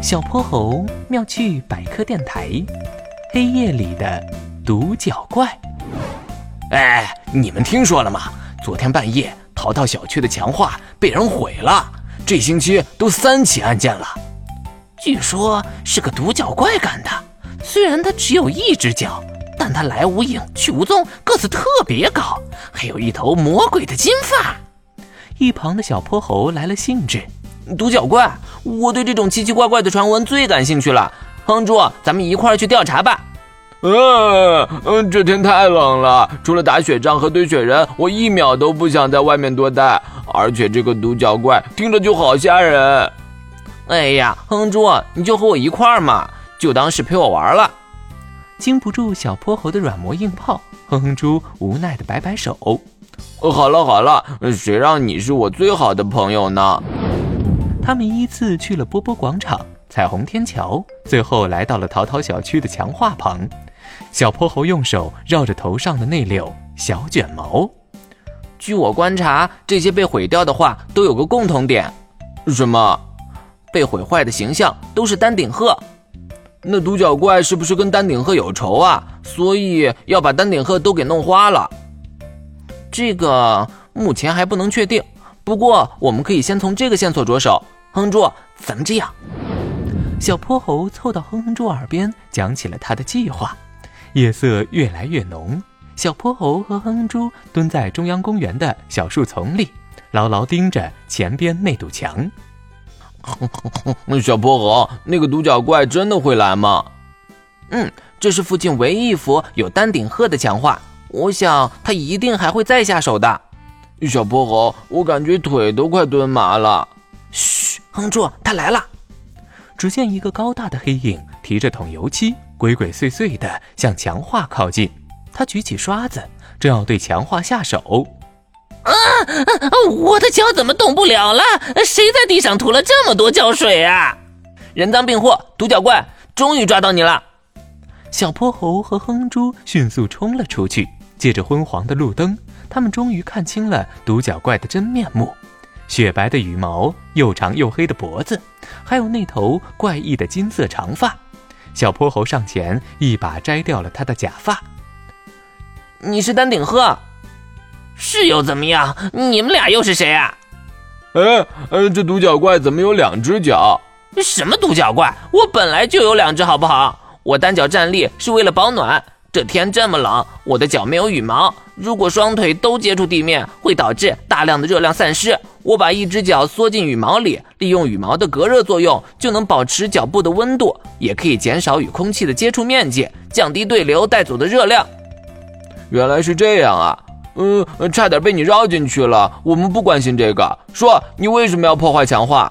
小泼猴妙趣百科电台，黑夜里的独角怪。哎，你们听说了吗？昨天半夜，淘淘小区的墙画被人毁了。这星期都三起案件了，据说是个独角怪干的。虽然他只有一只脚，但他来无影去无踪，个子特别高，还有一头魔鬼的金发。一旁的小泼猴来了兴致。独角怪，我对这种奇奇怪怪的传闻最感兴趣了。哼猪，咱们一块儿去调查吧。嗯嗯，这天太冷了，除了打雪仗和堆雪人，我一秒都不想在外面多待。而且这个独角怪听着就好吓人。哎呀，哼猪，你就和我一块儿嘛，就当是陪我玩了。经不住小泼猴的软磨硬泡，哼哼猪无奈的摆摆手。好了好了，谁让你是我最好的朋友呢？他们依次去了波波广场、彩虹天桥，最后来到了淘淘小区的墙画旁。小泼猴用手绕着头上的那绺小卷毛。据我观察，这些被毁掉的画都有个共同点，什么？被毁坏的形象都是丹顶鹤。那独角怪是不是跟丹顶鹤有仇啊？所以要把丹顶鹤都给弄花了？这个目前还不能确定。不过我们可以先从这个线索着手。哼猪，咱们这样。小泼猴凑到哼哼猪耳边讲起了他的计划。夜色越来越浓。小泼猴和哼哼猪蹲在中央公园的小树丛里，牢牢盯着前边那堵墙。哼哼小泼猴，那个独角怪真的会来吗？嗯，这是附近唯一一幅有丹顶鹤的墙画，我想他一定还会再下手的。小泼猴，我感觉腿都快蹲麻了。嘘，哼住，他来了！只见一个高大的黑影提着桶油漆，鬼鬼祟祟地向墙画靠近。他举起刷子，正要对墙画下手。啊！我的脚怎么动不了了？谁在地上涂了这么多胶水啊？人赃并获，独角怪终于抓到你了！小泼猴和哼猪迅速冲了出去，借着昏黄的路灯，他们终于看清了独角怪的真面目：雪白的羽毛，又长又黑的脖子，还有那头怪异的金色长发。小泼猴上前一把摘掉了他的假发。你是丹顶鹤，是又怎么样？你们俩又是谁啊？哎，呃，这独角怪怎么有两只脚？什么独角怪？我本来就有两只，好不好？我单脚站立是为了保暖。这天这么冷，我的脚没有羽毛，如果双腿都接触地面，会导致大量的热量散失。我把一只脚缩进羽毛里，利用羽毛的隔热作用，就能保持脚部的温度，也可以减少与空气的接触面积，降低对流带走的热量。原来是这样啊，嗯，差点被你绕进去了。我们不关心这个，说你为什么要破坏强化？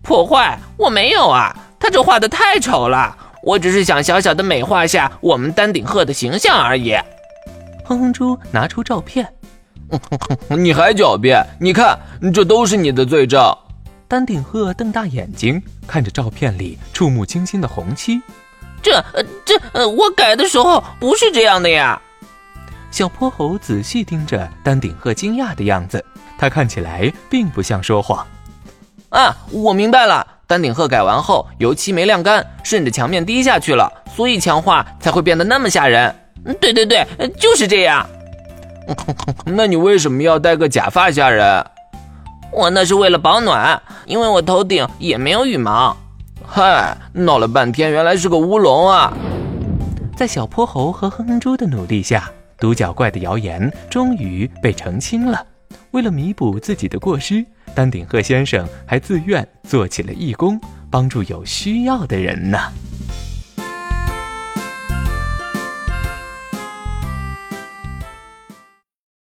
破坏？我没有啊，他这画的太丑了。我只是想小小的美化下我们丹顶鹤的形象而已。哼哼猪拿出照片，你还狡辩？你看，这都是你的罪证。丹顶鹤瞪大眼睛看着照片里触目惊心的红漆，这、这、呃，我改的时候不是这样的呀。小泼猴仔细盯着丹顶鹤，惊讶的样子。他看起来并不像说谎。啊，我明白了，丹顶鹤改完后，油漆没晾干，顺着墙面滴下去了，所以强化才会变得那么吓人。对对对，就是这样。那你为什么要戴个假发吓人？我那是为了保暖，因为我头顶也没有羽毛。嗨，闹了半天，原来是个乌龙啊！在小泼猴和哼哼猪的努力下。独角怪的谣言终于被澄清了。为了弥补自己的过失，丹顶鹤先生还自愿做起了义工，帮助有需要的人呢。